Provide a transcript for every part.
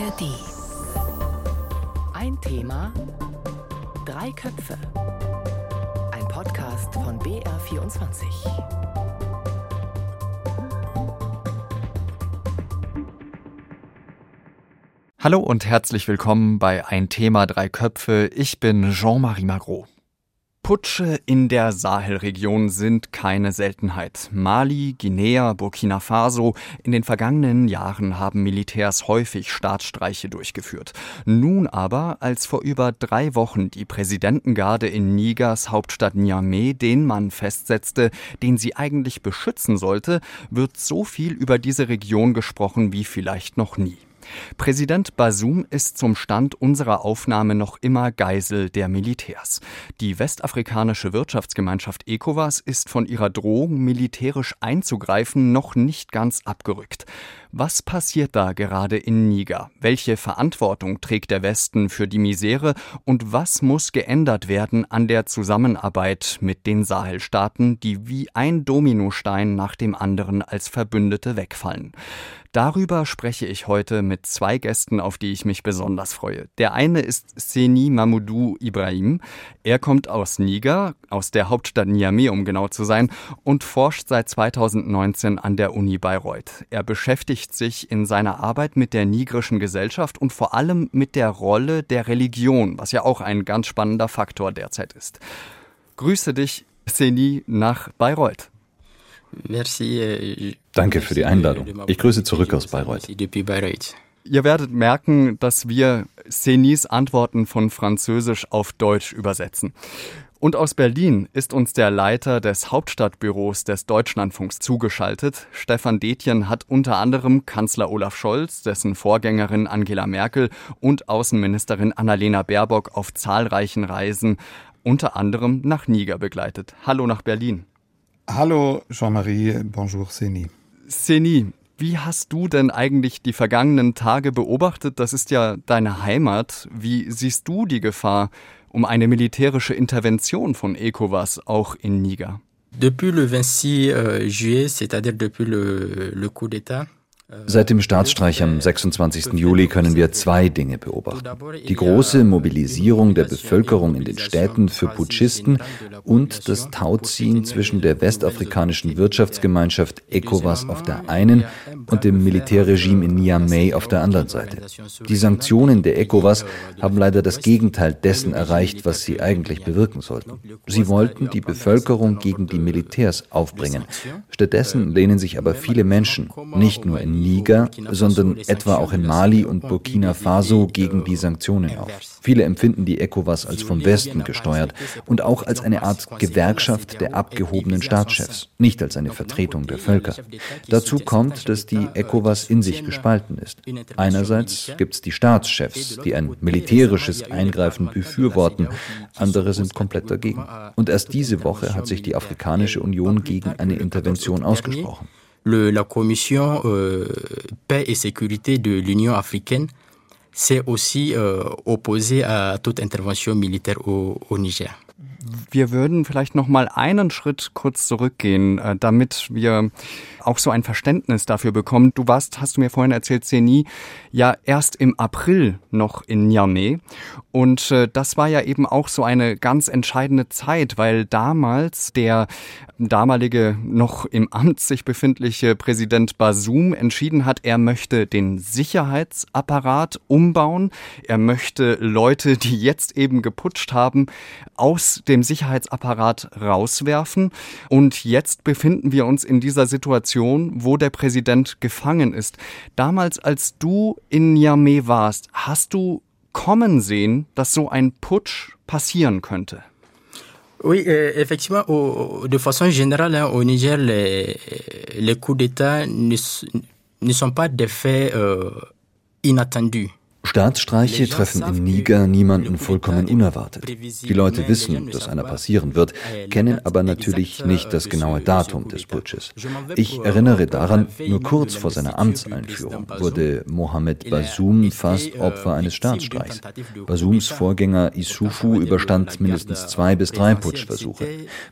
ARD. Ein Thema, drei Köpfe. Ein Podcast von BR24. Hallo und herzlich willkommen bei Ein Thema Drei Köpfe. Ich bin Jean-Marie Magro. Putsche in der Sahelregion sind keine Seltenheit. Mali, Guinea, Burkina Faso. In den vergangenen Jahren haben Militärs häufig Staatsstreiche durchgeführt. Nun aber, als vor über drei Wochen die Präsidentengarde in Nigers Hauptstadt Niamey den Mann festsetzte, den sie eigentlich beschützen sollte, wird so viel über diese Region gesprochen wie vielleicht noch nie. Präsident Basum ist zum Stand unserer Aufnahme noch immer Geisel der Militärs. Die westafrikanische Wirtschaftsgemeinschaft ECOWAS ist von ihrer Drohung, militärisch einzugreifen, noch nicht ganz abgerückt. Was passiert da gerade in Niger? Welche Verantwortung trägt der Westen für die Misere und was muss geändert werden an der Zusammenarbeit mit den Sahelstaaten, die wie ein Dominostein nach dem anderen als Verbündete wegfallen? Darüber spreche ich heute mit zwei Gästen, auf die ich mich besonders freue. Der eine ist Seni Mamoudou Ibrahim. Er kommt aus Niger, aus der Hauptstadt Niamey, um genau zu sein, und forscht seit 2019 an der Uni Bayreuth. Er beschäftigt sich in seiner Arbeit mit der nigrischen Gesellschaft und vor allem mit der Rolle der Religion, was ja auch ein ganz spannender Faktor derzeit ist. Grüße dich, Seni, nach Bayreuth. Merci. Danke für die Einladung. Ich grüße zurück aus Bayreuth. Ihr werdet merken, dass wir Senis Antworten von Französisch auf Deutsch übersetzen. Und aus Berlin ist uns der Leiter des Hauptstadtbüros des Deutschlandfunks zugeschaltet. Stefan Detjen hat unter anderem Kanzler Olaf Scholz, dessen Vorgängerin Angela Merkel und Außenministerin Annalena Baerbock auf zahlreichen Reisen, unter anderem nach Niger begleitet. Hallo nach Berlin. Hallo Jean-Marie, bonjour Seni. Seni, wie hast du denn eigentlich die vergangenen Tage beobachtet? Das ist ja deine Heimat. Wie siehst du die Gefahr um eine militärische Intervention von ECOWAS auch in Niger? Depuis le 26 juillet, c'est-à-dire depuis le, le coup d'État, Seit dem Staatsstreich am 26. Juli können wir zwei Dinge beobachten. Die große Mobilisierung der Bevölkerung in den Städten für Putschisten und das Tauziehen zwischen der westafrikanischen Wirtschaftsgemeinschaft ECOWAS auf der einen und dem Militärregime in Niamey auf der anderen Seite. Die Sanktionen der ECOWAS haben leider das Gegenteil dessen erreicht, was sie eigentlich bewirken sollten. Sie wollten die Bevölkerung gegen die Militärs aufbringen. Stattdessen lehnen sich aber viele Menschen, nicht nur in Niger, sondern etwa auch in Mali und Burkina Faso gegen die Sanktionen auf. Viele empfinden die ECOWAS als vom Westen gesteuert und auch als eine Art Gewerkschaft der abgehobenen Staatschefs, nicht als eine Vertretung der Völker. Dazu kommt, dass die ECOWAS in sich gespalten ist. Einerseits gibt es die Staatschefs, die ein militärisches Eingreifen befürworten, andere sind komplett dagegen. Und erst diese Woche hat sich die Afrikanische Union gegen eine Intervention ausgesprochen. La Commission euh, Paix et Sécurité de l'Union africaine s'est aussi euh, opposée à toute intervention militaire au Niger. Wir würden vielleicht noch mal einen Schritt kurz zurückgehen, äh, damit wir auch so ein Verständnis dafür bekommen. Du warst, hast du mir vorhin erzählt, Seni, ja erst im April noch in Niamey. Und äh, das war ja eben auch so eine ganz entscheidende Zeit, weil damals der damalige noch im Amt sich befindliche Präsident Basum entschieden hat, er möchte den Sicherheitsapparat umbauen. Er möchte Leute, die jetzt eben geputscht haben, aus dem Sicherheitsapparat rauswerfen. Und jetzt befinden wir uns in dieser Situation, wo der Präsident gefangen ist. Damals, als du in Niamey warst, hast du kommen sehen, dass so ein Putsch passieren könnte? Oui, euh, effectivement, de façon générale, hein, au Niger, les, les coups d'État ne, ne, sont pas des faits euh, inattendus. Staatsstreiche treffen in Niger niemanden vollkommen unerwartet. Die Leute wissen, dass einer passieren wird, kennen aber natürlich nicht das genaue Datum des Putsches. Ich erinnere daran, nur kurz vor seiner Amtseinführung wurde Mohamed Bazoum fast Opfer eines Staatsstreichs. Bazoums Vorgänger Issoufou überstand mindestens zwei bis drei Putschversuche.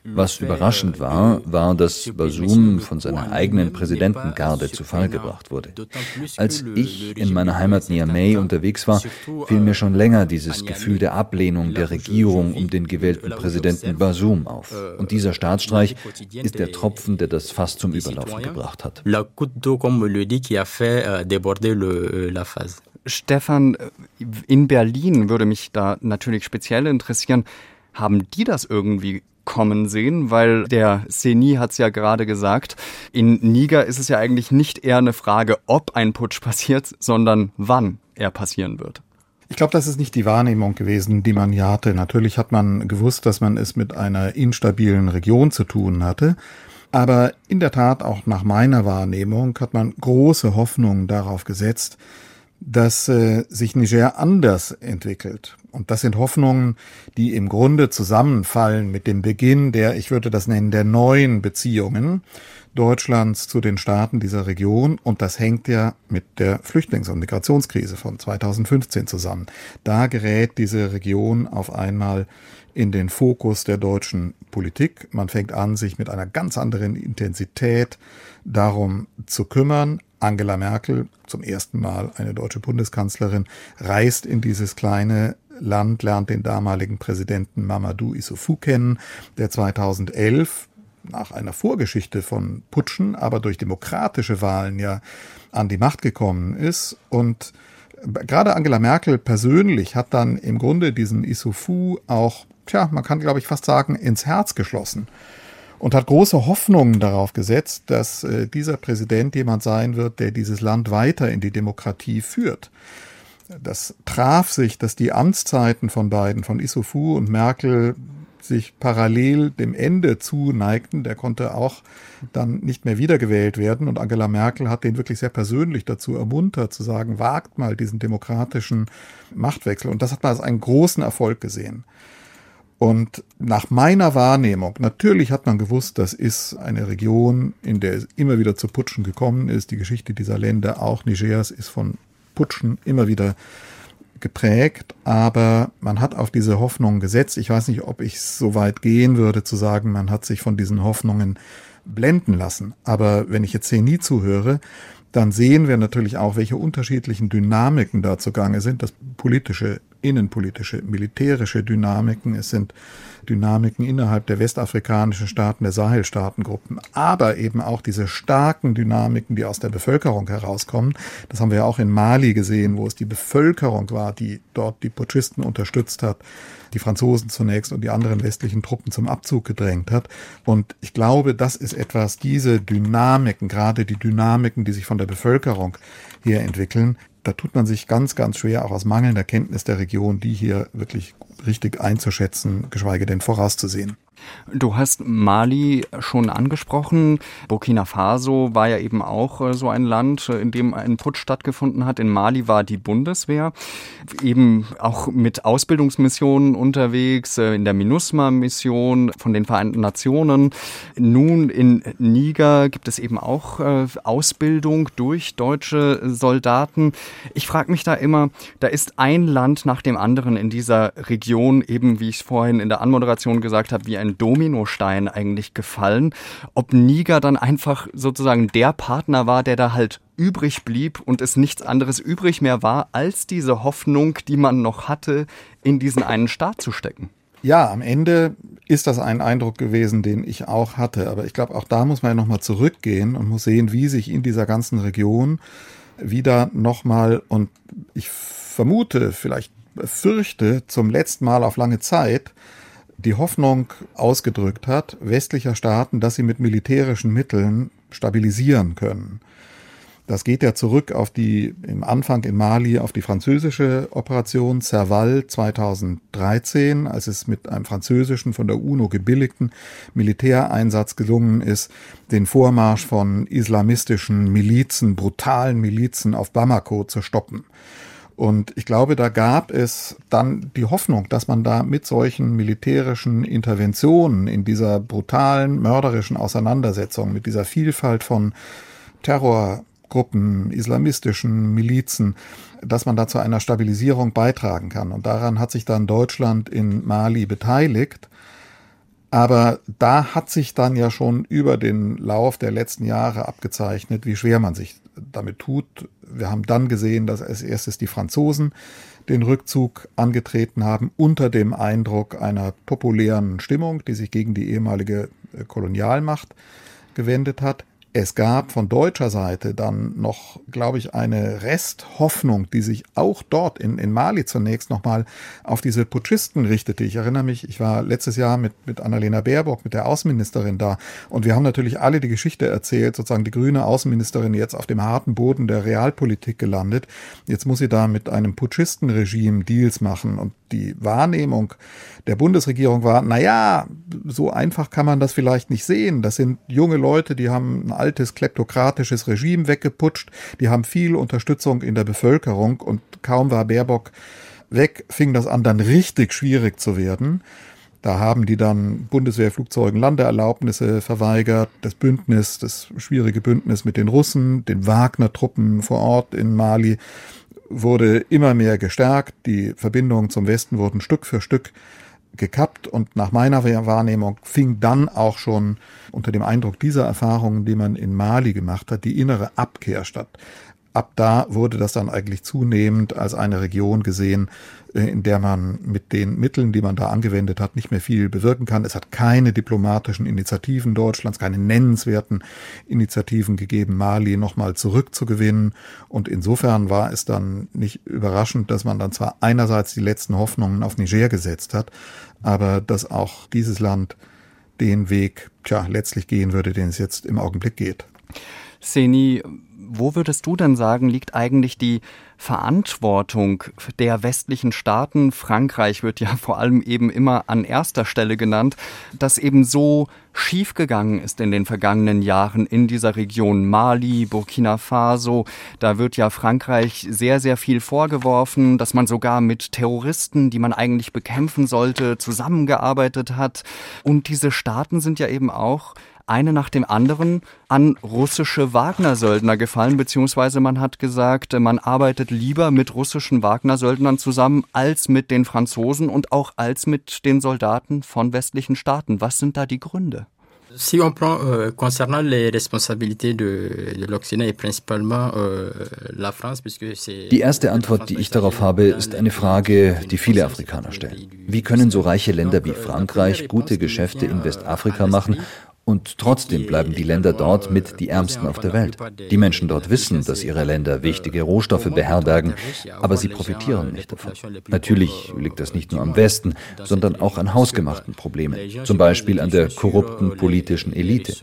Was überraschend war, war, dass Bazoum von seiner eigenen Präsidentengarde zu Fall gebracht wurde. Als ich in meiner Heimat Niamey unterwegs war, fiel mir schon länger dieses Gefühl der Ablehnung der Regierung um den gewählten Präsidenten Bazoum auf. Und dieser Staatsstreich ist der Tropfen, der das Fass zum Überlaufen gebracht hat. Stefan, in Berlin würde mich da natürlich speziell interessieren, haben die das irgendwie kommen sehen, weil der Seni hat es ja gerade gesagt, in Niger ist es ja eigentlich nicht eher eine Frage, ob ein Putsch passiert, sondern wann er passieren wird. Ich glaube, das ist nicht die Wahrnehmung gewesen, die man hier hatte. Natürlich hat man gewusst, dass man es mit einer instabilen Region zu tun hatte. Aber in der Tat, auch nach meiner Wahrnehmung, hat man große Hoffnungen darauf gesetzt, dass äh, sich Niger anders entwickelt. Und das sind Hoffnungen, die im Grunde zusammenfallen mit dem Beginn der, ich würde das nennen, der neuen Beziehungen Deutschlands zu den Staaten dieser Region. Und das hängt ja mit der Flüchtlings- und Migrationskrise von 2015 zusammen. Da gerät diese Region auf einmal in den Fokus der deutschen Politik. Man fängt an, sich mit einer ganz anderen Intensität darum zu kümmern. Angela Merkel, zum ersten Mal eine deutsche Bundeskanzlerin, reist in dieses kleine Land, lernt den damaligen Präsidenten Mamadou Issoufou kennen, der 2011 nach einer Vorgeschichte von Putschen, aber durch demokratische Wahlen ja an die Macht gekommen ist. Und gerade Angela Merkel persönlich hat dann im Grunde diesen Issoufou auch, tja, man kann glaube ich fast sagen, ins Herz geschlossen und hat große Hoffnungen darauf gesetzt, dass äh, dieser Präsident jemand sein wird, der dieses Land weiter in die Demokratie führt. Das traf sich, dass die Amtszeiten von beiden, von Issoufou und Merkel, sich parallel dem Ende zuneigten. Der konnte auch dann nicht mehr wiedergewählt werden. Und Angela Merkel hat den wirklich sehr persönlich dazu ermuntert, zu sagen, wagt mal diesen demokratischen Machtwechsel. Und das hat man als einen großen Erfolg gesehen. Und nach meiner Wahrnehmung, natürlich hat man gewusst, das ist eine Region, in der es immer wieder zu Putschen gekommen ist. Die Geschichte dieser Länder, auch Nigers, ist von Putschen immer wieder geprägt, aber man hat auf diese Hoffnungen gesetzt. Ich weiß nicht, ob ich so weit gehen würde zu sagen, man hat sich von diesen Hoffnungen blenden lassen. Aber wenn ich jetzt hier nie zuhöre, dann sehen wir natürlich auch, welche unterschiedlichen Dynamiken da zugange sind. Das politische innenpolitische, militärische Dynamiken, es sind Dynamiken innerhalb der westafrikanischen Staaten, der Sahelstaatengruppen, aber eben auch diese starken Dynamiken, die aus der Bevölkerung herauskommen. Das haben wir auch in Mali gesehen, wo es die Bevölkerung war, die dort die Putschisten unterstützt hat, die Franzosen zunächst und die anderen westlichen Truppen zum Abzug gedrängt hat. Und ich glaube, das ist etwas, diese Dynamiken, gerade die Dynamiken, die sich von der Bevölkerung her entwickeln, da tut man sich ganz, ganz schwer, auch aus mangelnder Kenntnis der Region, die hier wirklich richtig einzuschätzen, geschweige denn vorauszusehen. Du hast Mali schon angesprochen. Burkina Faso war ja eben auch äh, so ein Land, äh, in dem ein Putsch stattgefunden hat. In Mali war die Bundeswehr eben auch mit Ausbildungsmissionen unterwegs, äh, in der MINUSMA-Mission von den Vereinten Nationen. Nun in Niger gibt es eben auch Ausbildung durch deutsche Soldaten. Ich frage mich da immer, da ist ein Land nach dem anderen in dieser Region, eben wie ich es vorhin in der Anmoderation gesagt habe, wie ein ein Dominostein eigentlich gefallen, ob Niger dann einfach sozusagen der Partner war, der da halt übrig blieb und es nichts anderes übrig mehr war, als diese Hoffnung, die man noch hatte, in diesen einen Staat zu stecken. Ja, am Ende ist das ein Eindruck gewesen, den ich auch hatte. Aber ich glaube, auch da muss man ja nochmal zurückgehen und muss sehen, wie sich in dieser ganzen Region wieder nochmal, und ich vermute, vielleicht fürchte, zum letzten Mal auf lange Zeit, die Hoffnung ausgedrückt hat, westlicher Staaten, dass sie mit militärischen Mitteln stabilisieren können. Das geht ja zurück auf die, im Anfang in Mali, auf die französische Operation Serval 2013, als es mit einem französischen, von der UNO gebilligten Militäreinsatz gelungen ist, den Vormarsch von islamistischen Milizen, brutalen Milizen auf Bamako zu stoppen. Und ich glaube, da gab es dann die Hoffnung, dass man da mit solchen militärischen Interventionen in dieser brutalen, mörderischen Auseinandersetzung, mit dieser Vielfalt von Terrorgruppen, islamistischen Milizen, dass man da zu einer Stabilisierung beitragen kann. Und daran hat sich dann Deutschland in Mali beteiligt. Aber da hat sich dann ja schon über den Lauf der letzten Jahre abgezeichnet, wie schwer man sich damit tut. Wir haben dann gesehen, dass als erstes die Franzosen den Rückzug angetreten haben, unter dem Eindruck einer populären Stimmung, die sich gegen die ehemalige Kolonialmacht gewendet hat. Es gab von deutscher Seite dann noch, glaube ich, eine Resthoffnung, die sich auch dort in, in Mali zunächst nochmal auf diese Putschisten richtete. Ich erinnere mich, ich war letztes Jahr mit, mit Annalena Baerbock, mit der Außenministerin da und wir haben natürlich alle die Geschichte erzählt, sozusagen die grüne Außenministerin jetzt auf dem harten Boden der Realpolitik gelandet. Jetzt muss sie da mit einem Putschistenregime Deals machen und die Wahrnehmung der Bundesregierung war, na ja, so einfach kann man das vielleicht nicht sehen. Das sind junge Leute, die haben altes kleptokratisches Regime weggeputscht, die haben viel Unterstützung in der Bevölkerung und kaum war Baerbock weg, fing das an, dann richtig schwierig zu werden. Da haben die dann Bundeswehrflugzeugen Landeerlaubnisse verweigert, das Bündnis, das schwierige Bündnis mit den Russen, den Wagner-Truppen vor Ort in Mali wurde immer mehr gestärkt, die Verbindungen zum Westen wurden Stück für Stück gekappt und nach meiner Wahrnehmung fing dann auch schon unter dem Eindruck dieser Erfahrungen, die man in Mali gemacht hat, die innere Abkehr statt ab da wurde das dann eigentlich zunehmend als eine Region gesehen, äh, in der man mit den Mitteln, die man da angewendet hat, nicht mehr viel bewirken kann. Es hat keine diplomatischen Initiativen Deutschlands, keine nennenswerten Initiativen gegeben, Mali nochmal zurückzugewinnen. Und insofern war es dann nicht überraschend, dass man dann zwar einerseits die letzten Hoffnungen auf Niger gesetzt hat, aber dass auch dieses Land den Weg, tja, letztlich gehen würde, den es jetzt im Augenblick geht. Seni, wo würdest du denn sagen, liegt eigentlich die Verantwortung der westlichen Staaten? Frankreich wird ja vor allem eben immer an erster Stelle genannt, dass eben so schiefgegangen ist in den vergangenen Jahren in dieser Region Mali, Burkina Faso. Da wird ja Frankreich sehr, sehr viel vorgeworfen, dass man sogar mit Terroristen, die man eigentlich bekämpfen sollte, zusammengearbeitet hat. Und diese Staaten sind ja eben auch eine nach dem anderen an russische Wagner-Söldner gefallen, beziehungsweise man hat gesagt, man arbeitet lieber mit russischen Wagner-Söldnern zusammen als mit den Franzosen und auch als mit den Soldaten von westlichen Staaten. Was sind da die Gründe? Si on prend euh, concernant les responsabilités de, de l'Occident et principalement euh, la France, puisque c'est Die erste Antwort, die ich darauf habe, ist eine Frage, die viele Afrikaner stellen. Wie können so reiche Länder wie Frankreich gute Geschäfte in Westafrika machen und trotzdem bleiben die Länder dort mit die ärmsten auf der Welt. Die Menschen dort wissen, dass ihre Länder wichtige Rohstoffe beherbergen, aber sie profitieren nicht davon. Natürlich liegt das nicht nur am Westen, sondern auch an hausgemachten Problemen, zum Beispiel an der korrupten politischen Elite.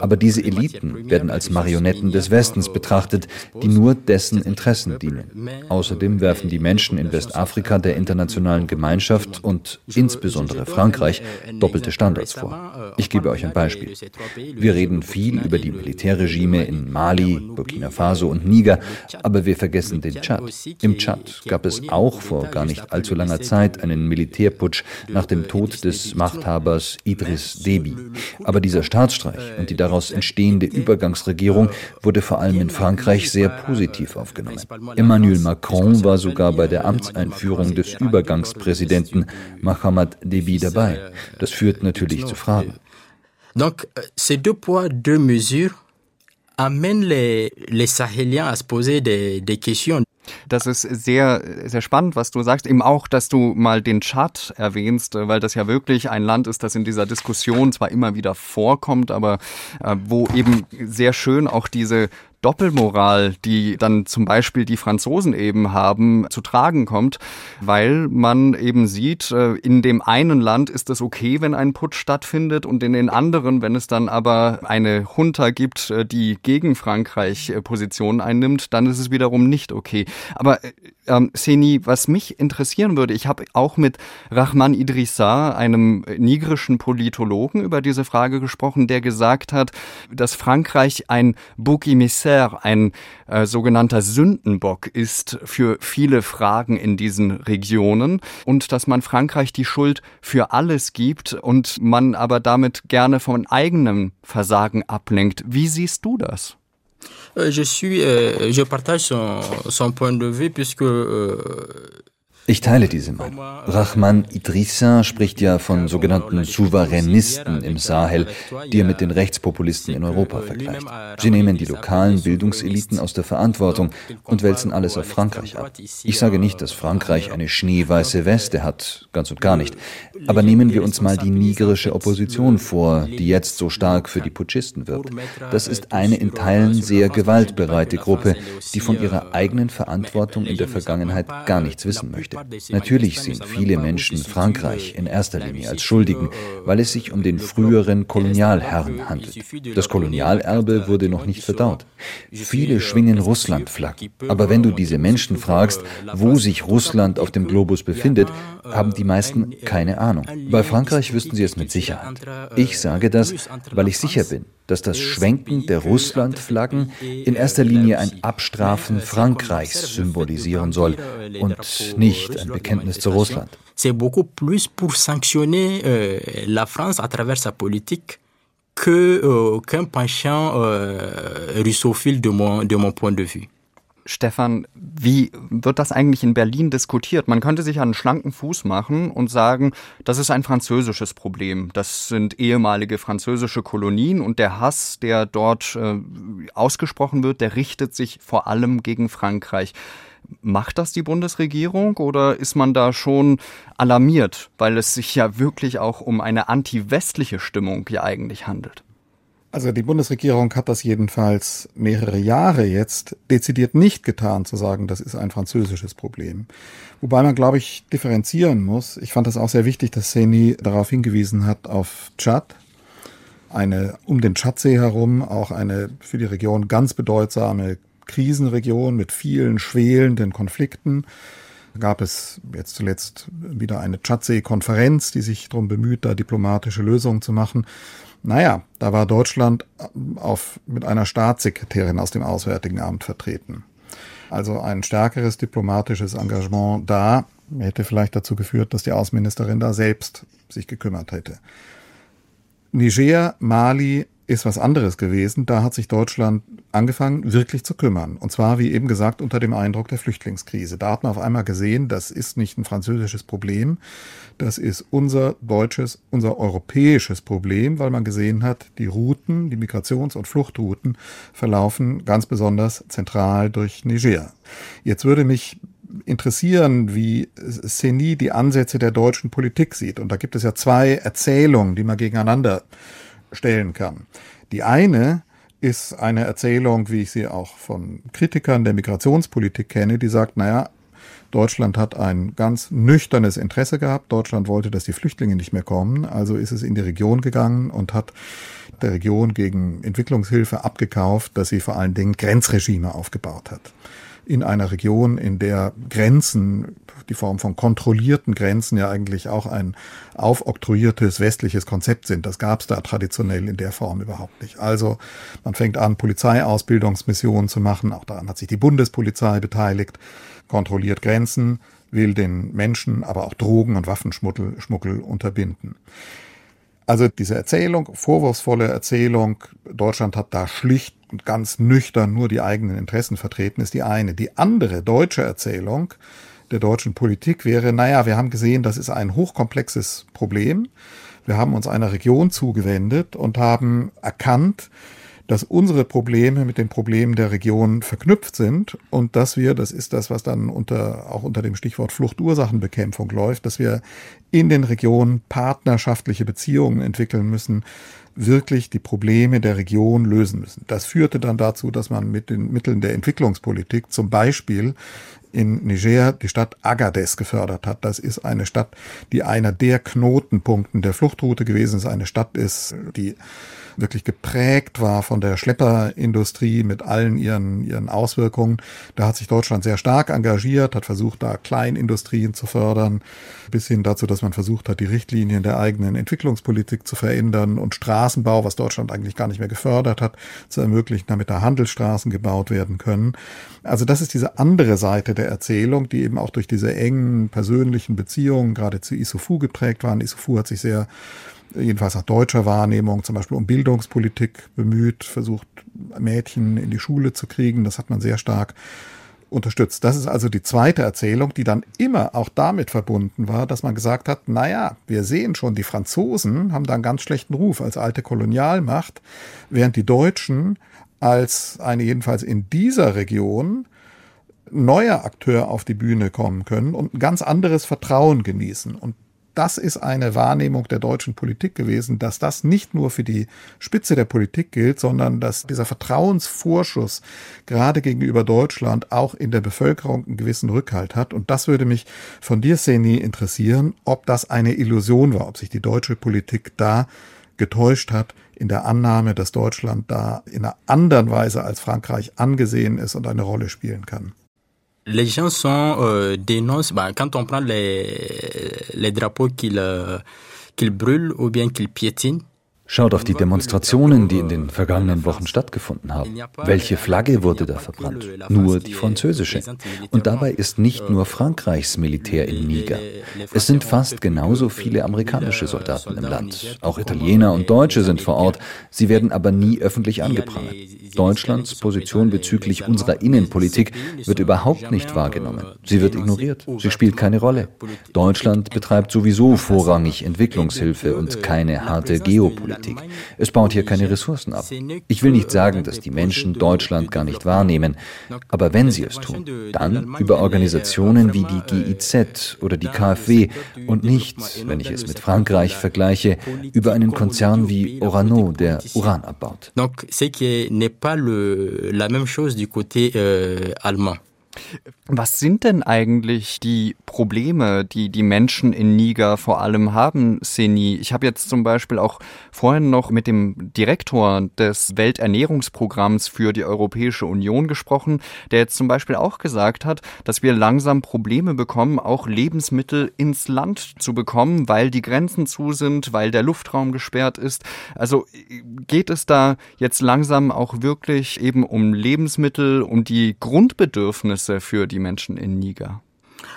Aber diese Eliten werden als Marionetten des Westens betrachtet, die nur dessen Interessen dienen. Außerdem werfen die Menschen in Westafrika der internationalen Gemeinschaft und insbesondere Frankreich doppelte Standards vor. Ich gebe euch ein Beispiel. Wir reden viel über die Militärregime in Mali, Burkina Faso und Niger, aber wir vergessen den Tschad. Im Tschad gab es auch vor gar nicht allzu langer Zeit einen Militärputsch nach dem Tod des Machthabers Idris Deby. Aber dieser Staatsstreich und die daraus entstehende Übergangsregierung wurde vor allem in Frankreich sehr positiv aufgenommen. Emmanuel Macron war sogar bei der Amtseinführung des Übergangspräsidenten Mohamed Deby dabei. Das führt natürlich zu Fragen. Donc, euh, ces deux poids, deux mesures amènent les, les Sahéliens à se poser des, des questions. Das ist sehr, sehr spannend, was du sagst. Eben auch, dass du mal den Tschad erwähnst, äh, weil das ja wirklich ein Land ist, das in dieser Diskussion zwar immer wieder vorkommt, aber äh, wo eben sehr schön auch diese Doppelmoral, die dann zum Beispiel die Franzosen eben haben, zu tragen kommt, weil man eben sieht, äh, in dem einen Land ist es okay, wenn ein Putsch stattfindet und in den anderen, wenn es dann aber eine Junta gibt, äh, die gegen Frankreich äh, Positionen einnimmt, dann ist es wiederum nicht okay. Aber ähm, Seni, was mich interessieren würde, ich habe auch mit Rahman Idrissa, einem nigerischen Politologen, über diese Frage gesprochen, der gesagt hat, dass Frankreich ein Bouc émissaire Niger ein äh, sogenannter Sündenbock ist für viele Fragen in diesen Regionen und dass man Frankreich die Schuld für alles gibt und man aber damit gerne von eigenem Versagen ablenkt. Wie siehst du das? Euh, je suis, euh, je partage son, son point de vue puisque euh, Ich teile diese Meinung. Rahman Idrissa spricht ja von sogenannten Souveränisten im Sahel, die er mit den Rechtspopulisten in Europa vergleicht. Sie nehmen die lokalen Bildungseliten aus der Verantwortung und wälzen alles auf Frankreich ab. Ich sage nicht, dass Frankreich eine schneeweiße Weste hat, ganz und gar nicht. Aber nehmen wir uns mal die nigerische Opposition vor, die jetzt so stark für die Putschisten wirbt. Das ist eine in Teilen sehr gewaltbereite Gruppe, die von ihrer eigenen Verantwortung in der Vergangenheit gar nichts wissen möchte. Natürlich sehen viele Menschen Frankreich in erster Linie als Schuldigen, weil es sich um den früheren Kolonialherrn handelt. Das Kolonialerbe wurde noch nicht verdaut. Viele schwingen Russlandflaggen. Aber wenn du diese Menschen fragst, wo sich Russland auf dem Globus befindet, haben die meisten keine Ahnung. Bei Frankreich wüssten sie es mit Sicherheit. Ich sage das, weil ich sicher bin, dass das Schwenken der Russlandflaggen in erster Linie ein Abstrafen Frankreichs symbolisieren soll und nicht ein Bekenntnis zu Russland. C'est beaucoup plus pour sanctionner euh, la France à travers sa politique que euh, qu'un penchant euh, russophile de mon point de vue. Stefan, wie wird das eigentlich in Berlin diskutiert? Man könnte sich einen schlanken Fuß machen und sagen, das ist ein französisches Problem. Das sind ehemalige französische Kolonien und der Hass, der dort äh, ausgesprochen wird, der richtet sich vor allem gegen Frankreich. Macht das die Bundesregierung oder ist man da schon alarmiert, weil es sich ja wirklich auch um eine anti-westliche Stimmung ja eigentlich handelt? Also die Bundesregierung hat das jedenfalls mehrere Jahre jetzt dezidiert nicht getan, zu sagen, das ist ein französisches Problem. Wobei man, glaube ich, differenzieren muss. Ich fand das auch sehr wichtig, dass Seni darauf hingewiesen hat, auf Tschad, eine um den Tschadsee herum, auch eine für die Region ganz bedeutsame Krisenregion mit vielen schwelenden Konflikten. Da gab es jetzt zuletzt wieder eine Tschadsee-Konferenz, die sich darum bemüht, da diplomatische Lösungen zu machen. Naja, da war Deutschland auf, mit einer Staatssekretärin aus dem Auswärtigen Amt vertreten. Also ein stärkeres diplomatisches Engagement da hätte vielleicht dazu geführt, dass die Außenministerin da selbst sich gekümmert hätte. Niger, Mali ist was anderes gewesen. Da hat sich Deutschland angefangen, wirklich zu kümmern. Und zwar, wie eben gesagt, unter dem Eindruck der Flüchtlingskrise. Da hat man auf einmal gesehen, das ist nicht ein französisches Problem, das ist unser deutsches, unser europäisches Problem, weil man gesehen hat, die Routen, die Migrations- und Fluchtrouten verlaufen ganz besonders zentral durch Niger. Jetzt würde mich interessieren, wie Seni die Ansätze der deutschen Politik sieht. Und da gibt es ja zwei Erzählungen, die man gegeneinander stellen kann. Die eine ist eine Erzählung, wie ich sie auch von Kritikern der Migrationspolitik kenne, die sagt, naja, Deutschland hat ein ganz nüchternes Interesse gehabt. Deutschland wollte, dass die Flüchtlinge nicht mehr kommen. Also ist es in die Region gegangen und hat der Region gegen Entwicklungshilfe abgekauft, dass sie vor allen Dingen Grenzregime aufgebaut hat in einer Region, in der Grenzen, die Form von kontrollierten Grenzen ja eigentlich auch ein aufoktroyiertes westliches Konzept sind. Das gab es da traditionell in der Form überhaupt nicht. Also man fängt an, Polizeiausbildungsmissionen zu machen. Auch daran hat sich die Bundespolizei beteiligt, kontrolliert Grenzen, will den Menschen, aber auch Drogen- und Waffenschmuggel Schmuggel unterbinden. Also diese Erzählung, vorwurfsvolle Erzählung, Deutschland hat da schlicht und ganz nüchtern nur die eigenen Interessen vertreten, ist die eine. Die andere deutsche Erzählung der deutschen Politik wäre, naja, wir haben gesehen, das ist ein hochkomplexes Problem. Wir haben uns einer Region zugewendet und haben erkannt, dass unsere Probleme mit den Problemen der Region verknüpft sind und dass wir, das ist das, was dann unter, auch unter dem Stichwort Fluchtursachenbekämpfung läuft, dass wir in den Regionen partnerschaftliche Beziehungen entwickeln müssen, wirklich die Probleme der Region lösen müssen. Das führte dann dazu, dass man mit den Mitteln der Entwicklungspolitik zum Beispiel in Niger die Stadt Agadez gefördert hat. Das ist eine Stadt, die einer der Knotenpunkten der Fluchtroute gewesen ist. Eine Stadt ist, die wirklich geprägt war von der Schlepperindustrie mit allen ihren, ihren Auswirkungen. Da hat sich Deutschland sehr stark engagiert, hat versucht, da Kleinindustrien zu fördern, bis hin dazu, dass man versucht hat, die Richtlinien der eigenen Entwicklungspolitik zu verändern und Straßenbau, was Deutschland eigentlich gar nicht mehr gefördert hat, zu ermöglichen, damit da Handelsstraßen gebaut werden können. Also das ist diese andere Seite der Erzählung, die eben auch durch diese engen persönlichen Beziehungen gerade zu Issoufou geprägt waren. Issoufou hat sich sehr jedenfalls nach deutscher Wahrnehmung, zum Beispiel um Bildungspolitik bemüht, versucht, Mädchen in die Schule zu kriegen. Das hat man sehr stark unterstützt. Das ist also die zweite Erzählung, die dann immer auch damit verbunden war, dass man gesagt hat, naja, wir sehen schon, die Franzosen haben da einen ganz schlechten Ruf als alte Kolonialmacht, während die Deutschen als eine jedenfalls in dieser Region neuer Akteur auf die Bühne kommen können und ein ganz anderes Vertrauen genießen. Und das ist eine Wahrnehmung der deutschen Politik gewesen, dass das nicht nur für die Spitze der Politik gilt, sondern dass dieser Vertrauensvorschuss gerade gegenüber Deutschland auch in der Bevölkerung einen gewissen Rückhalt hat. Und das würde mich von dir, Seni, interessieren, ob das eine Illusion war, ob sich die deutsche Politik da getäuscht hat in der Annahme, dass Deutschland da in einer anderen Weise als Frankreich angesehen ist und eine Rolle spielen kann les gens sont euh, dénoncent bah, quand on prend les les drapeaux qu'ils euh, qu'ils brûlent ou bien qu'ils piétinent Schaut auf die Demonstrationen, die in den vergangenen Wochen stattgefunden haben. Welche Flagge wurde da verbrannt? Nur die französische. Und dabei ist nicht nur Frankreichs Militär in Niger. Es sind fast genauso viele amerikanische Soldaten im Land. Auch Italiener und Deutsche sind vor Ort. Sie werden aber nie öffentlich angeprangert. Deutschlands Position bezüglich unserer Innenpolitik wird überhaupt nicht wahrgenommen. Sie wird ignoriert. Sie spielt keine Rolle. Deutschland betreibt sowieso vorrangig Entwicklungshilfe und keine harte Geopolitik. Politik. Es baut hier keine Ressourcen ab. Ich will nicht sagen, dass die Menschen Deutschland gar nicht wahrnehmen, aber wenn sie es tun, dann über Organisationen wie die GIZ oder die KfW und nicht, wenn ich es mit Frankreich vergleiche, über einen Konzern wie Orano, der Uran abbaut. Donc, c'est qui n'est pas le, la même chose du côté euh, allemand. Was sind denn eigentlich die Probleme, die die Menschen in Niger vor allem haben, Seni? Ich habe jetzt zum Beispiel auch vorhin noch mit dem Direktor des Welternährungsprogramms für die Europäische Union gesprochen, der jetzt zum Beispiel auch gesagt hat, dass wir langsam Probleme bekommen, auch Lebensmittel ins Land zu bekommen, weil die Grenzen zu sind, weil der Luftraum gesperrt ist. Also geht es da jetzt langsam auch wirklich eben um Lebensmittel, um die Grundbedürfnisse für die Menschen in Niger?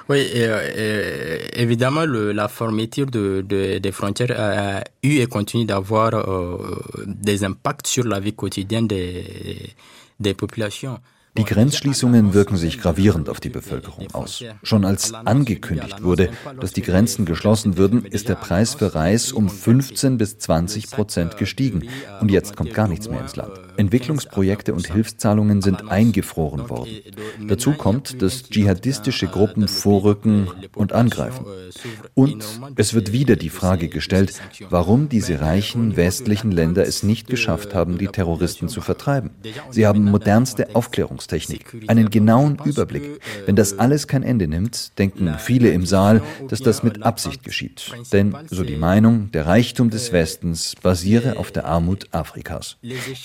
Oui, euh, euh, évidemment, le, la fermeture de, de, des frontières a eu et continue d'avoir euh, des impacts sur la vie quotidienne des, des populations. Die Grenzschließungen wirken sich gravierend auf die Bevölkerung aus. Schon als angekündigt wurde, dass die Grenzen geschlossen würden, ist der Preis für Reis um 15 bis 20 Prozent gestiegen. Und jetzt kommt gar nichts mehr ins Land. Entwicklungsprojekte und Hilfszahlungen sind eingefroren worden. Dazu kommt, dass dschihadistische Gruppen vorrücken und angreifen. Und es wird wieder die Frage gestellt, warum diese reichen westlichen Länder es nicht geschafft haben, die Terroristen zu vertreiben. Sie haben modernste Aufklärungs Aufklärungstechnik, einen genauen Überblick. Wenn das alles kein Ende nimmt, denken viele im Saal, dass das mit Absicht geschieht. Denn, so die Meinung, der Reichtum des Westens basiere auf der Armut Afrikas.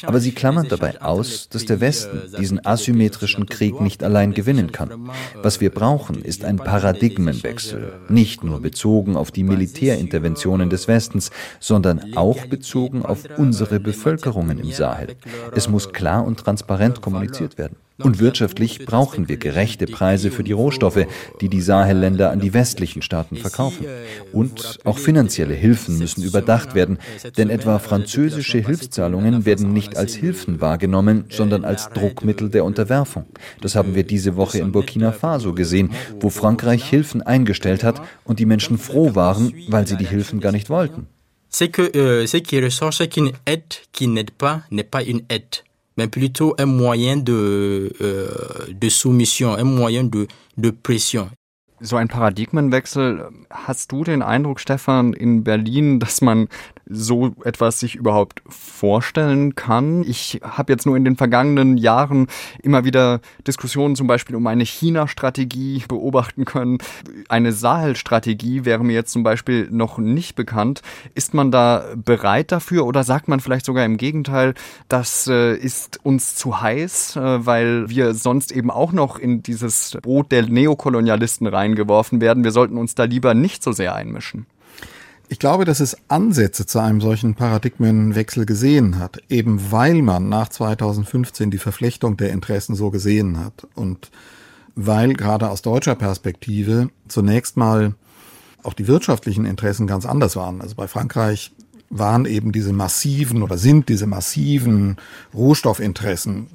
Aber sie klammern dabei aus, dass der Westen diesen asymmetrischen Krieg nicht allein gewinnen kann. Was wir brauchen, ist ein Paradigmenwechsel, nicht nur bezogen auf die Militärinterventionen des Westens, sondern auch bezogen auf unsere Bevölkerungen im Sahel. Es muss klar und transparent kommuniziert werden. Und wirtschaftlich brauchen wir gerechte Preise für die Rohstoffe, die die Sahelländer an die westlichen Staaten verkaufen. Und auch finanzielle Hilfen müssen überdacht werden, denn etwa französische Hilfszahlungen werden nicht als Hilfen wahrgenommen, sondern als Druckmittel der Unterwerfung. Das haben wir diese Woche in Burkina Faso gesehen, wo Frankreich Hilfen eingestellt hat und die Menschen froh waren, weil sie die Hilfen gar nicht wollten. C'est que euh, ce qui ressort, c'est qu'une aide qui n'aide pas n'est pas une aide mais plutôt un moyen de, euh, de soumission, un moyen de, de pression. so ein Paradigmenwechsel. Hast du den Eindruck, Stefan, in Berlin, dass man so etwas sich überhaupt vorstellen kann? Ich habe jetzt nur in den vergangenen Jahren immer wieder Diskussionen zum Beispiel um eine China-Strategie beobachten können. Eine Sahel-Strategie wäre mir jetzt zum Beispiel noch nicht bekannt. Ist man da bereit dafür oder sagt man vielleicht sogar im Gegenteil, das äh, ist uns zu heiß, äh, weil wir sonst eben auch noch in dieses Brot der Neokolonialisten rein eingeworfen werden. Wir sollten uns da lieber nicht so sehr einmischen. Ich glaube, dass es Ansätze zu einem solchen Paradigmenwechsel gesehen hat, eben weil man nach 2015 die Verflechtung der Interessen so gesehen hat und weil gerade aus deutscher Perspektive zunächst mal auch die wirtschaftlichen Interessen ganz anders waren. Also bei Frankreich waren eben diese massiven oder sind diese massiven Rohstoffinteressen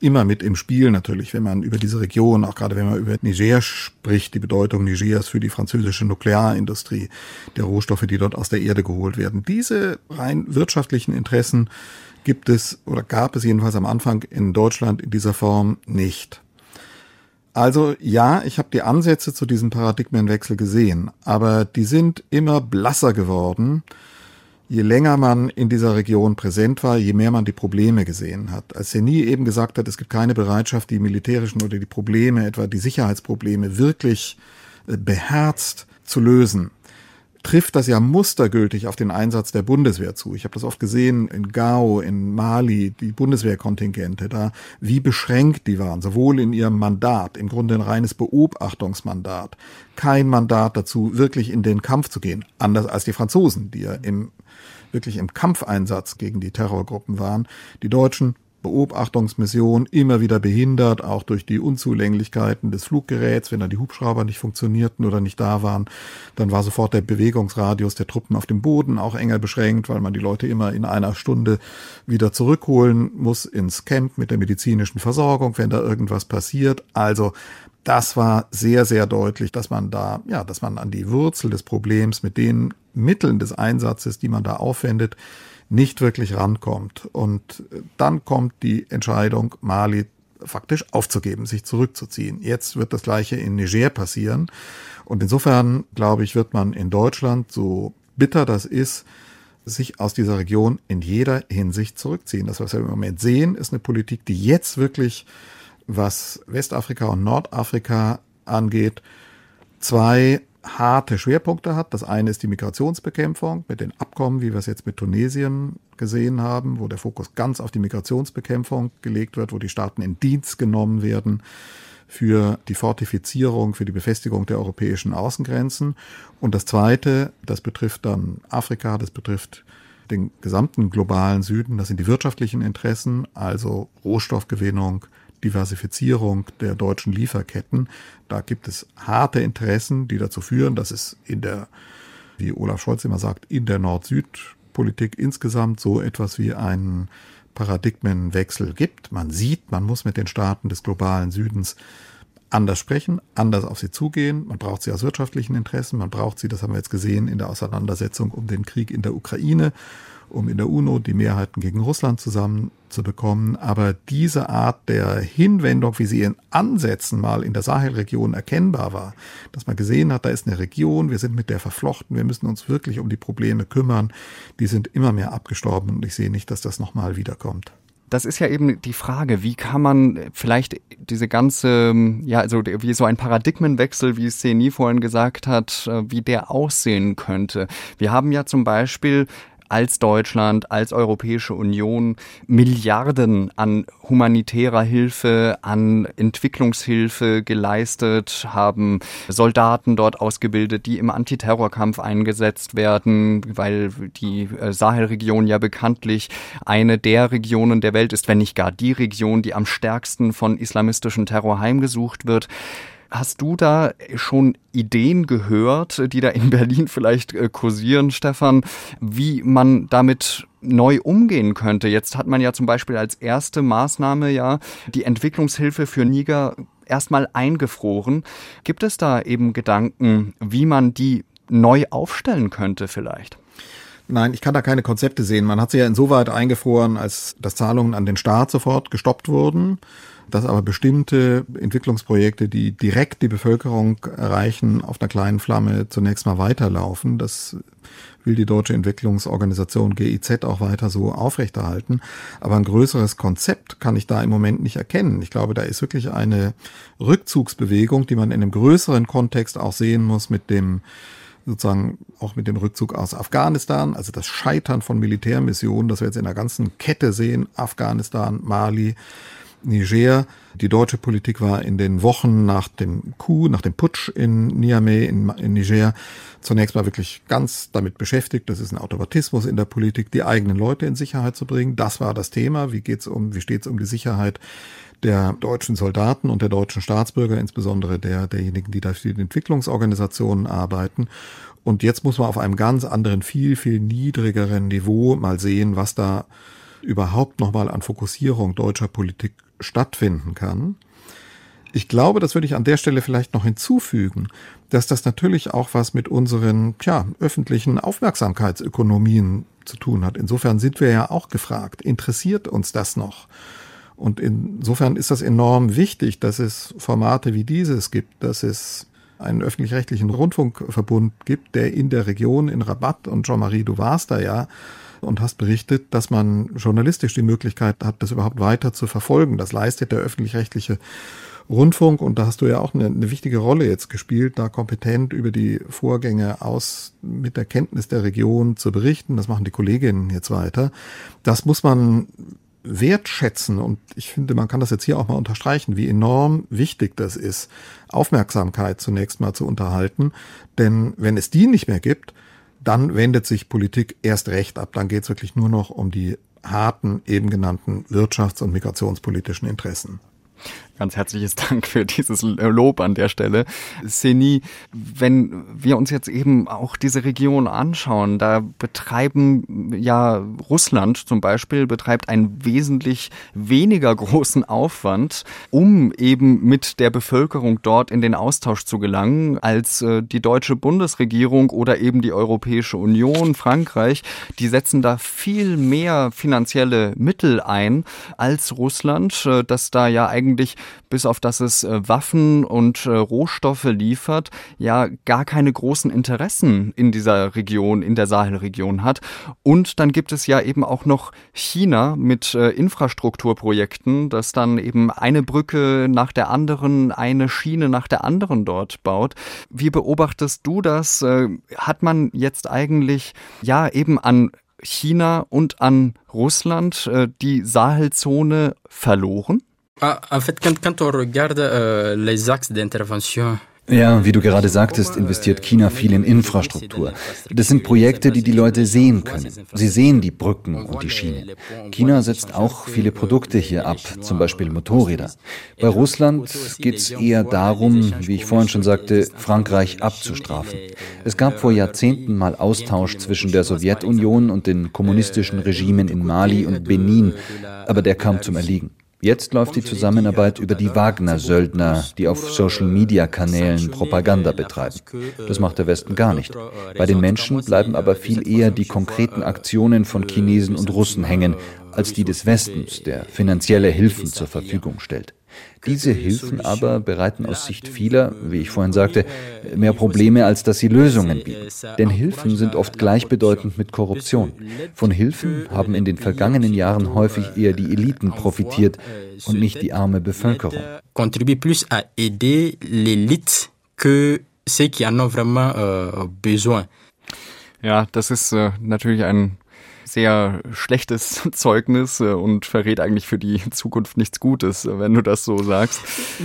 immer mit im Spiel natürlich, wenn man über diese Region, auch gerade wenn man über Niger spricht, die Bedeutung Nigers für die französische Nuklearindustrie, der Rohstoffe, die dort aus der Erde geholt werden. Diese rein wirtschaftlichen Interessen gibt es oder gab es jedenfalls am Anfang in Deutschland in dieser Form nicht. Also ja, ich habe die Ansätze zu diesem Paradigmenwechsel gesehen, aber die sind immer blasser geworden je länger man in dieser Region präsent war, je mehr man die Probleme gesehen hat. Als nie eben gesagt hat, es gibt keine Bereitschaft, die militärischen oder die Probleme, etwa die Sicherheitsprobleme, wirklich äh, beherzt zu lösen, trifft das ja mustergültig auf den Einsatz der Bundeswehr zu. Ich habe das oft gesehen in Gao, in Mali, die Bundeswehrkontingente da, wie beschränkt die waren, sowohl in ihrem Mandat, im Grunde ein reines Beobachtungsmandat, kein Mandat dazu, wirklich in den Kampf zu gehen, anders als die Franzosen, die ja im wirklich im Kampfeinsatz gegen die Terrorgruppen waren. Die Deutschen Beobachtungsmission immer wieder behindert, auch durch die Unzulänglichkeiten des Fluggeräts, wenn dann die Hubschrauber nicht funktionierten oder nicht da waren, dann war sofort der Bewegungsradius der Truppen auf dem Boden auch enger beschränkt, weil man die Leute immer in einer Stunde wieder zurückholen muss ins Camp mit der medizinischen Versorgung, wenn da irgendwas passiert. Also das war sehr, sehr deutlich, dass man da, ja, dass man an die Wurzel des Problems mit den Mitteln des Einsatzes, die man da aufwendet, nicht wirklich rankommt. Und dann kommt die Entscheidung, Mali faktisch aufzugeben, sich zurückzuziehen. Jetzt wird das gleiche in Niger passieren. Und insofern, glaube ich, wird man in Deutschland, so bitter das ist, sich aus dieser Region in jeder Hinsicht zurückziehen. Das, was wir im Moment sehen, ist eine Politik, die jetzt wirklich was Westafrika und Nordafrika angeht, zwei harte Schwerpunkte hat. Das eine ist die Migrationsbekämpfung mit den Abkommen, wie wir es jetzt mit Tunesien gesehen haben, wo der Fokus ganz auf die Migrationsbekämpfung gelegt wird, wo die Staaten in Dienst genommen werden für die Fortifizierung, für die Befestigung der europäischen Außengrenzen. Und das Zweite, das betrifft dann Afrika, das betrifft den gesamten globalen Süden, das sind die wirtschaftlichen Interessen, also Rohstoffgewinnung, Diversifizierung der deutschen Lieferketten. Da gibt es harte Interessen, die dazu führen, dass es in der, wie Olaf Scholz immer sagt, in der Nord-Süd-Politik insgesamt so etwas wie einen Paradigmenwechsel gibt. Man sieht, man muss mit den Staaten des globalen Südens anders sprechen, anders auf sie zugehen. Man braucht sie aus wirtschaftlichen Interessen, man braucht sie, das haben wir jetzt gesehen, in der Auseinandersetzung um den Krieg in der Ukraine um in der UNO die Mehrheiten gegen Russland zusammenzubekommen. Aber diese Art der Hinwendung, wie sie in Ansätzen mal in der Sahelregion erkennbar war, dass man gesehen hat, da ist eine Region, wir sind mit der verflochten, wir müssen uns wirklich um die Probleme kümmern, die sind immer mehr abgestorben und ich sehe nicht, dass das nochmal wiederkommt das ist ja eben die Frage, wie kann man vielleicht diese ganze, ja, also wie so ein Paradigmenwechsel, wie es Seni vorhin gesagt hat, äh, wie der aussehen könnte. Wir haben ja zum Beispiel als Deutschland, als Europäische Union Milliarden an humanitärer Hilfe, an Entwicklungshilfe geleistet, haben Soldaten dort ausgebildet, die im Antiterrorkampf eingesetzt werden, weil die äh, Sahelregion ja bekanntlich eine der Regionen der Welt ist, wenn nicht gar die Region, die am stärksten von islamistischem Terror heimgesucht wird. Hast du da schon Ideen gehört, die da in Berlin vielleicht äh, kursieren, Stefan, wie man damit neu umgehen könnte? Jetzt hat man ja zum Beispiel als erste Maßnahme ja die Entwicklungshilfe für Niger erstmal eingefroren. Gibt es da eben Gedanken, wie man die neu aufstellen könnte vielleicht? Nein, ich kann da keine Konzepte sehen. Man hat sie ja insoweit eingefroren, als dass Zahlungen an den Staat sofort gestoppt wurden dass aber bestimmte Entwicklungsprojekte, die direkt die Bevölkerung erreichen, auf einer kleinen Flamme zunächst mal weiterlaufen. Das will die Deutsche Entwicklungsorganisation GIZ auch weiter so aufrechterhalten. Aber ein größeres Konzept kann ich da im Moment nicht erkennen. Ich glaube, da ist wirklich eine Rückzugsbewegung, die man in einem größeren Kontext auch sehen muss mit dem sozusagen auch mit dem Rückzug aus Afghanistan, also das Scheitern von Militärmissionen, das wir jetzt in der ganzen Kette sehen, Afghanistan, Mali, Niger. Die deutsche Politik war in den Wochen nach dem Coup, nach dem Putsch in Niamey, in, in Niger, zunächst mal wirklich ganz damit beschäftigt. Das ist ein Automatismus in der Politik, die eigenen Leute in Sicherheit zu bringen. Das war das Thema. Wie geht's um, wie steht's um die Sicherheit der deutschen Soldaten und der deutschen Staatsbürger, insbesondere der, derjenigen, die da für die Entwicklungsorganisationen arbeiten. Und jetzt muss man auf einem ganz anderen, viel, viel niedrigeren Niveau mal sehen, was da überhaupt nochmal an Fokussierung deutscher Politik stattfinden kann. Ich glaube, das würde ich an der Stelle vielleicht noch hinzufügen, dass das natürlich auch was mit unseren tja, öffentlichen Aufmerksamkeitsökonomien zu tun hat. Insofern sind wir ja auch gefragt, interessiert uns das noch? Und insofern ist das enorm wichtig, dass es Formate wie dieses gibt, dass es einen öffentlich-rechtlichen Rundfunkverbund gibt, der in der Region in Rabat, und Jean-Marie, du warst da ja, und hast berichtet, dass man journalistisch die Möglichkeit hat, das überhaupt weiter zu verfolgen. Das leistet der öffentlich-rechtliche Rundfunk und da hast du ja auch eine, eine, wichtige Rolle jetzt gespielt, da kompetent über die Vorgänge aus mit der Kenntnis der Region zu berichten. Das machen die Kolleginnen jetzt weiter. Das muss man wertschätzen und ich finde, man kann das jetzt hier auch mal unterstreichen, wie enorm wichtig das ist, Aufmerksamkeit zunächst mal zu unterhalten. Denn wenn es die nicht mehr gibt, dann wendet sich Politik erst recht ab. Dann geht es wirklich nur noch um die harten, eben genannten wirtschafts- und migrationspolitischen Interessen. Ganz herzliches Dank für dieses Lob an der Stelle. Seni, wenn wir uns jetzt eben auch diese Region anschauen, da betreiben ja Russland zum Beispiel betreibt einen wesentlich weniger großen Aufwand, um eben mit der Bevölkerung dort in den Austausch zu gelangen, als äh, die deutsche Bundesregierung oder eben die Europäische Union, Frankreich. Die setzen da viel mehr finanzielle Mittel ein als Russland, äh, das da ja eigentlich bis auf dass es äh, Waffen und äh, Rohstoffe liefert, ja gar keine großen Interessen in dieser Region, in der Sahelregion hat. Und dann gibt es ja eben auch noch China mit äh, Infrastrukturprojekten, das dann eben eine Brücke nach der anderen, eine Schiene nach der anderen dort baut. Wie beobachtest du das? Hat man jetzt eigentlich ja eben an China und an Russland die Sahelzone verloren? Ah, en fait, quand, quand on regarde euh, les axes d'intervention ja, wie du gerade sagtest, investiert China viel in Infrastruktur. Das sind Projekte, die die Leute sehen können. Sie sehen die Brücken und die Schienen. China setzt auch viele Produkte hier ab, zum Beispiel Motorräder. Bei Russland geht es eher darum, wie ich vorhin schon sagte, Frankreich abzustrafen. Es gab vor Jahrzehnten mal Austausch zwischen der Sowjetunion und den kommunistischen Regimen in Mali und Benin, aber der kam zum Erliegen. Jetzt läuft die Zusammenarbeit über die Wagner-Söldner, die auf Social-Media-Kanälen Propaganda betreiben. Das macht der Westen gar nicht. Bei den Menschen bleiben aber viel eher die konkreten Aktionen von Chinesen und Russen hängen, als die des Westens, der finanzielle Hilfen zur Verfügung stellt. Diese Hilfen aber bereiten aus Sicht vieler, wie ich vorhin sagte, mehr Probleme, als dass sie Lösungen bieten. Denn Hilfen sind oft gleichbedeutend mit Korruption. Von Hilfen haben in den vergangenen Jahren häufig eher die Eliten profitiert und nicht die arme Bevölkerung. Contribue plus à aider l'élite que ceux qui en ont vraiment euh, besoin. Ja, das ist äh, natürlich ein sehr schlechtes Zeugnis äh, und verrät eigentlich für die Zukunft nichts Gutes, äh, wenn du das so sagst.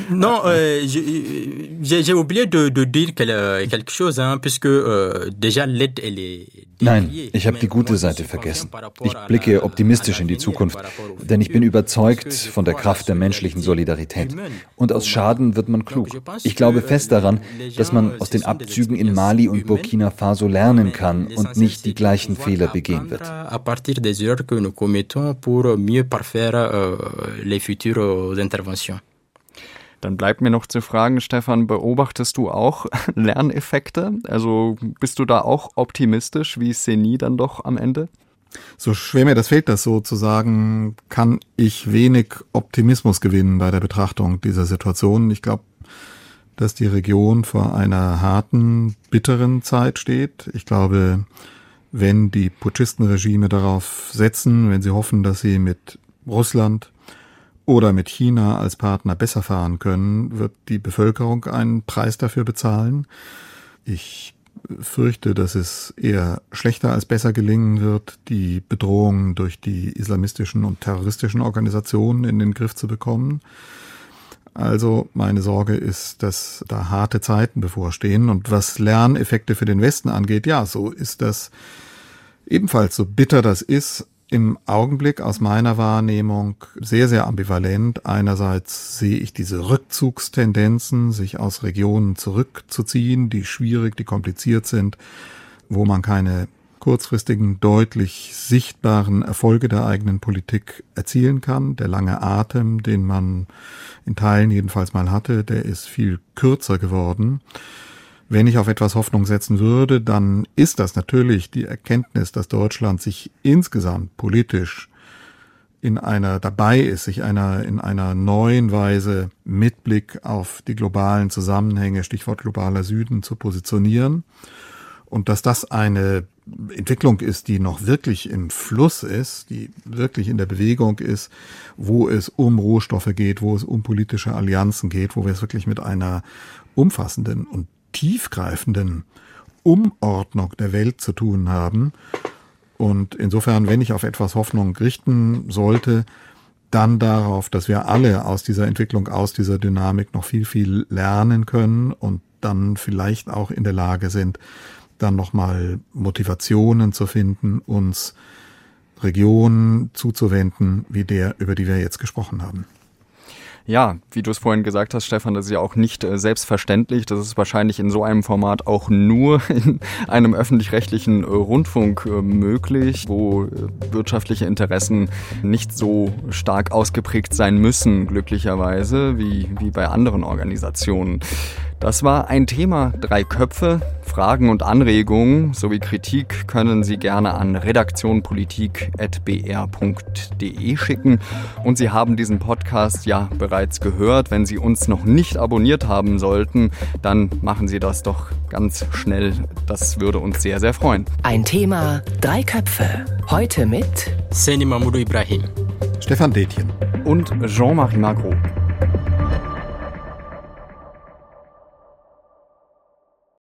Non, euh, j'ai oublié de, de dire quelque chose, hein, puisque euh, déjà l'aide elle est Nein, ich habe die gute Seite vergessen. Ich blicke optimistisch in die Zukunft, denn ich bin überzeugt von der Kraft der menschlichen Solidarität. Und aus Schaden wird man klug. Ich glaube fest daran, dass man aus den Abzügen in Mali und Burkina Faso lernen kann und nicht die gleichen Fehler begehen wird à partir des erreurs que nous commettons pour mieux parfaire euh, les futures interventions. Dann bleibt mir noch zu fragen, Stefan, beobachtest du auch Lerneffekte? Also bist du da auch optimistisch wie Seni dann doch am Ende? So schwer mir das fällt, das so zu sagen, kann ich wenig Optimismus gewinnen bei der Betrachtung dieser Situation. Ich glaube, dass die Region vor einer harten, bitteren Zeit steht. Ich glaube, wenn die Putschistenregime darauf setzen, wenn sie hoffen, dass sie mit Russland oder mit China als Partner besser fahren können, wird die Bevölkerung einen Preis dafür bezahlen. Ich fürchte, dass es eher schlechter als besser gelingen wird, die Bedrohungen durch die islamistischen und terroristischen Organisationen in den Griff zu bekommen. Also meine Sorge ist, dass da harte Zeiten bevorstehen. Und was Lerneffekte für den Westen angeht, ja, so ist das ebenfalls so bitter das ist, im Augenblick aus meiner Wahrnehmung sehr, sehr ambivalent. Einerseits sehe ich diese Rückzugstendenzen, sich aus Regionen zurückzuziehen, die schwierig, die kompliziert sind, wo man keine kurzfristigen, deutlich sichtbaren Erfolge der eigenen Politik erzielen kann. Der lange Atem, den man in Teilen jedenfalls mal hatte, der ist viel kürzer geworden. Wenn ich auf etwas Hoffnung setzen würde, dann ist das natürlich die Erkenntnis, dass Deutschland sich insgesamt politisch in einer dabei ist, sich einer in einer neuen Weise mit Blick auf die globalen Zusammenhänge, Stichwort globaler Süden, zu positionieren und dass das eine Entwicklung ist, die noch wirklich im Fluss ist, die wirklich in der Bewegung ist, wo es um Rohstoffe geht, wo es um politische Allianzen geht, wo wir es wirklich mit einer umfassenden und tiefgreifenden Umordnung der Welt zu tun haben. Und insofern, wenn ich auf etwas Hoffnung richten sollte, dann darauf, dass wir alle aus dieser Entwicklung, aus dieser Dynamik noch viel, viel lernen können und dann vielleicht auch in der Lage sind, dann nochmal Motivationen zu finden, uns Regionen zuzuwenden, wie der, über die wir jetzt gesprochen haben. Ja, wie du es vorhin gesagt hast, Stefan, das ist ja auch nicht äh, selbstverständlich. Das ist wahrscheinlich in so einem Format auch nur in einem öffentlich-rechtlichen äh, Rundfunk äh, möglich, wo wirtschaftliche Interessen nicht so stark ausgeprägt sein müssen, glücklicherweise, wie, wie bei anderen Organisationen. Das war ein Thema, drei Köpfe. Fragen und Anregungen sowie Kritik können Sie gerne an redaktionpolitik.br.de schicken. Und Sie haben diesen Podcast ja bereits gehört. Wenn Sie uns noch nicht abonniert haben sollten, dann machen Sie das doch ganz schnell. Das würde uns sehr, sehr freuen. Ein Thema, drei Köpfe. Heute mit Seni Mahmoudou Ibrahim, Stefan Detjen und Jean-Marie Magro.